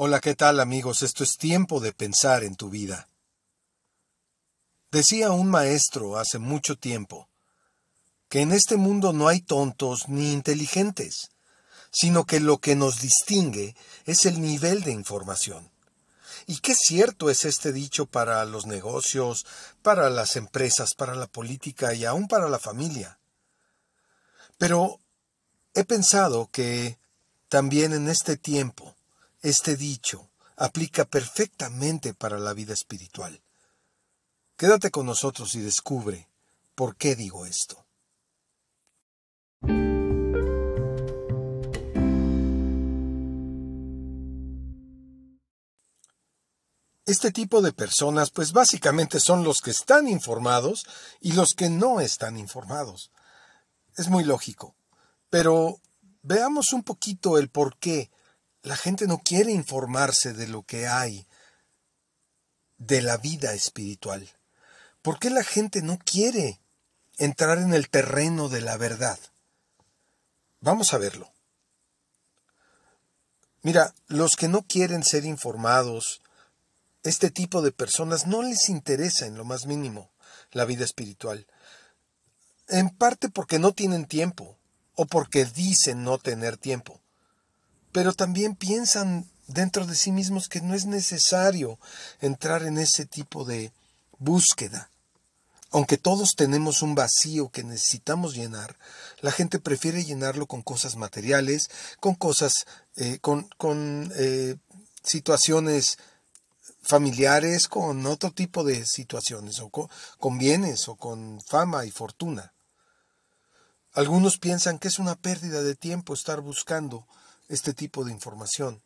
Hola, ¿qué tal amigos? Esto es tiempo de pensar en tu vida. Decía un maestro hace mucho tiempo que en este mundo no hay tontos ni inteligentes, sino que lo que nos distingue es el nivel de información. Y qué cierto es este dicho para los negocios, para las empresas, para la política y aún para la familia. Pero he pensado que también en este tiempo, este dicho aplica perfectamente para la vida espiritual. Quédate con nosotros y descubre por qué digo esto. Este tipo de personas, pues básicamente son los que están informados y los que no están informados. Es muy lógico. Pero veamos un poquito el por qué la gente no quiere informarse de lo que hay de la vida espiritual. ¿Por qué la gente no quiere entrar en el terreno de la verdad? Vamos a verlo. Mira, los que no quieren ser informados, este tipo de personas no les interesa en lo más mínimo la vida espiritual. En parte porque no tienen tiempo o porque dicen no tener tiempo. Pero también piensan dentro de sí mismos que no es necesario entrar en ese tipo de búsqueda. Aunque todos tenemos un vacío que necesitamos llenar, la gente prefiere llenarlo con cosas materiales, con cosas, eh, con, con eh, situaciones familiares, con otro tipo de situaciones, o con, bienes, o con fama y fortuna. Algunos piensan que es una pérdida de tiempo estar buscando este tipo de información.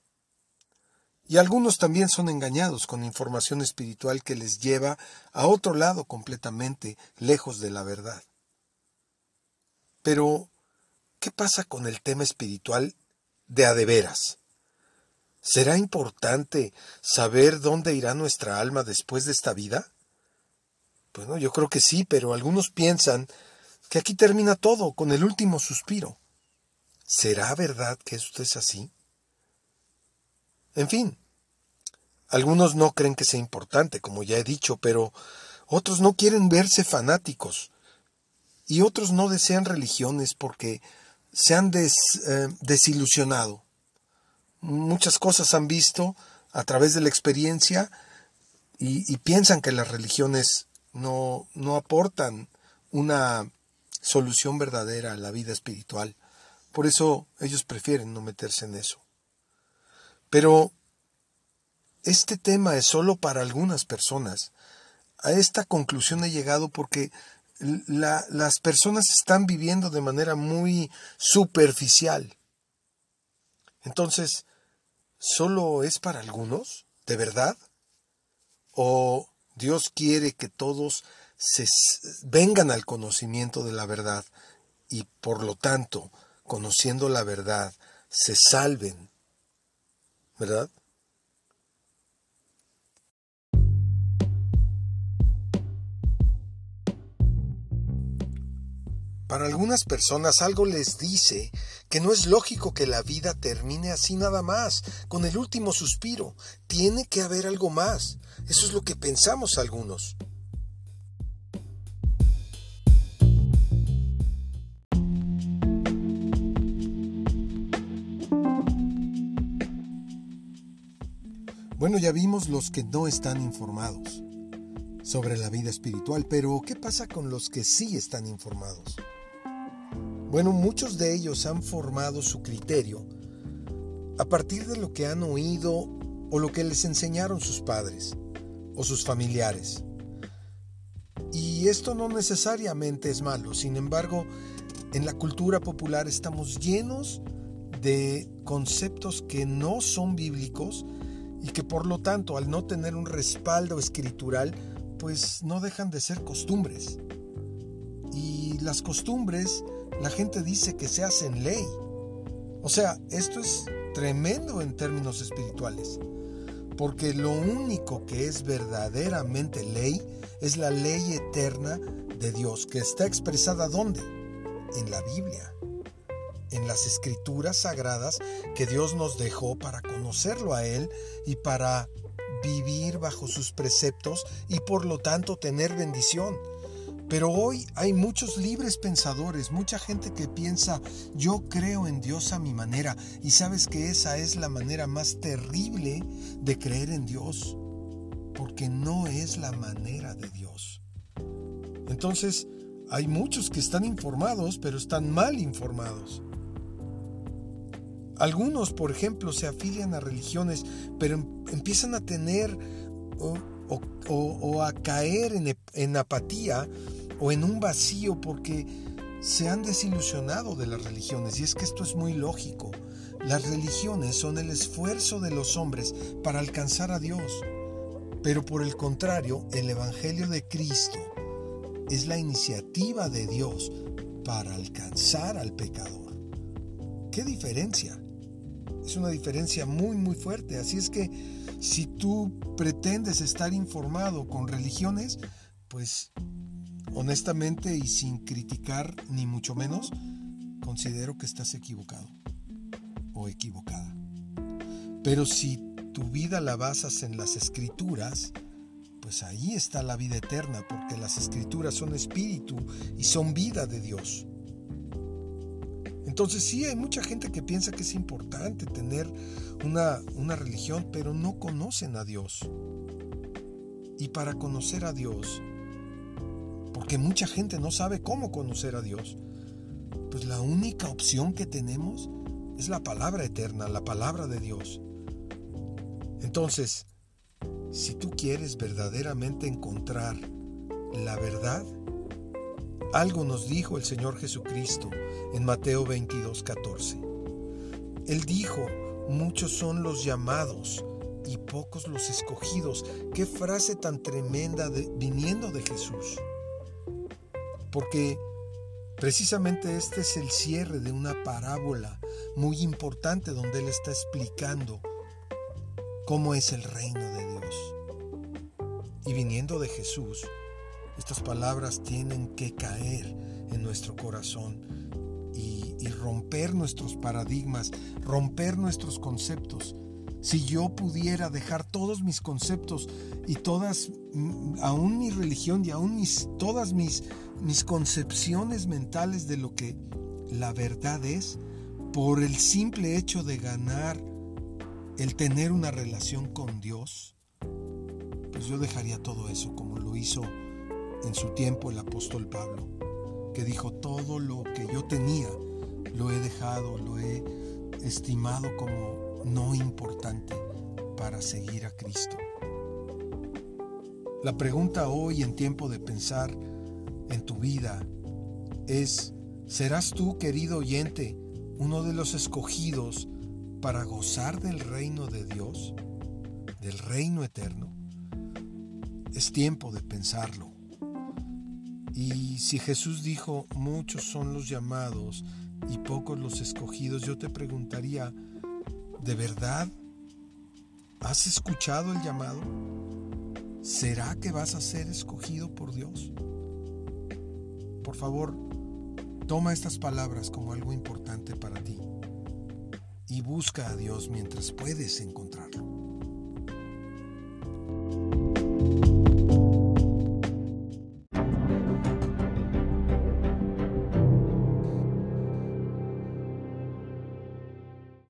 Y algunos también son engañados con información espiritual que les lleva a otro lado completamente lejos de la verdad. Pero, ¿qué pasa con el tema espiritual de a de veras? ¿Será importante saber dónde irá nuestra alma después de esta vida? Bueno, yo creo que sí, pero algunos piensan que aquí termina todo con el último suspiro. ¿Será verdad que esto es así? En fin, algunos no creen que sea importante, como ya he dicho, pero otros no quieren verse fanáticos y otros no desean religiones porque se han eh, desilusionado muchas cosas han visto a través de la experiencia y, piensan que las religiones no, no aportan una solución verdadera a la vida espiritual. Por eso ellos prefieren no meterse en eso. Pero este tema es solo para algunas personas. A esta conclusión he llegado porque las personas están viviendo de manera muy superficial. Entonces, solo es para algunos? ¿De verdad? ¿O Dios quiere que todos se vengan al conocimiento de la verdad y por lo tanto, conociendo la verdad, se salven? ¿Verdad? Para algunas personas algo les dice que no es lógico que la vida termine así nada más, con el último suspiro. Tiene que haber algo más. Eso es lo que pensamos algunos. Bueno, ya vimos los que no están informados sobre la vida espiritual, pero ¿qué pasa con los que sí están informados? Bueno, muchos de ellos han formado su criterio a partir de lo que han oído o lo que les enseñaron sus padres o sus familiares. Y esto no necesariamente es malo, sin embargo, en la cultura popular estamos llenos de conceptos que no son bíblicos y que por lo tanto al no tener un respaldo escritural, pues no dejan de ser costumbres. Y las costumbres la gente dice que se hacen ley. O sea, esto es tremendo en términos espirituales, porque lo único que es verdaderamente ley es la ley eterna de Dios, que está expresada ¿dónde? En la Biblia. en las escrituras sagradas que Dios nos dejó para conocerlo a Él y para vivir bajo sus preceptos y por lo tanto tener bendición. Pero hoy hay muchos libres pensadores, mucha gente que piensa, yo creo en Dios a mi manera, y sabes que esa es la manera más terrible de creer en Dios, porque no es la manera de Dios. Entonces, hay muchos que están informados, pero están mal informados. Algunos, por ejemplo, se afilian a religiones, pero em, empiezan a tener o, a caer en, en apatía o en un vacío porque se han desilusionado de las religiones. Y es que esto es muy lógico. Las religiones son el esfuerzo de los hombres para alcanzar a Dios. Pero por el contrario, el Evangelio de Cristo es la iniciativa de Dios para alcanzar al pecador. ¿Qué diferencia? Es una diferencia muy muy fuerte. Así es que si tú pretendes estar informado con religiones, pues honestamente y sin criticar ni mucho menos, considero que estás equivocado o equivocada. Pero si tu vida la basas en las escrituras, pues ahí está la vida eterna, porque las escrituras son espíritu y son vida de Dios. Entonces sí, hay mucha gente que piensa que es importante tener una, una religión, pero no conocen a Dios. Y para conocer a Dios, porque mucha gente no sabe cómo conocer a Dios, pues la única opción que tenemos es la palabra eterna, la palabra de Dios. Entonces, si tú quieres verdaderamente encontrar la verdad, algo nos dijo el Señor Jesucristo en Mateo 22, 14. Él dijo, muchos son los llamados y pocos los escogidos. Qué frase tan tremenda viniendo de Jesús. Porque precisamente este es el cierre de una parábola muy importante donde Él está explicando cómo es el reino de Dios. Y viniendo de Jesús, estas palabras tienen que caer en nuestro corazón y, romper nuestros paradigmas, romper nuestros conceptos. Si yo pudiera dejar todos mis conceptos y todas, mm, aún mi religión y aún mis, todas mis, mis concepciones mentales de lo que la verdad es, por el simple hecho de ganar el tener una relación con Dios, pues yo dejaría todo eso como lo hizo en su tiempo el apóstol Pablo, que dijo, todo lo que yo tenía lo he dejado, lo he estimado como no importante para seguir a Cristo. La pregunta hoy en tiempo de pensar en tu vida es, ¿serás tú, querido oyente, uno de los escogidos para gozar del reino de Dios, del reino eterno? Es tiempo de pensarlo. Y si Jesús dijo, muchos son los llamados y pocos los escogidos, yo te preguntaría, ¿de verdad has escuchado el llamado? ¿Será que vas a ser escogido por Dios? Por favor, toma estas palabras como algo importante para ti y busca a Dios mientras puedes encontrarlo.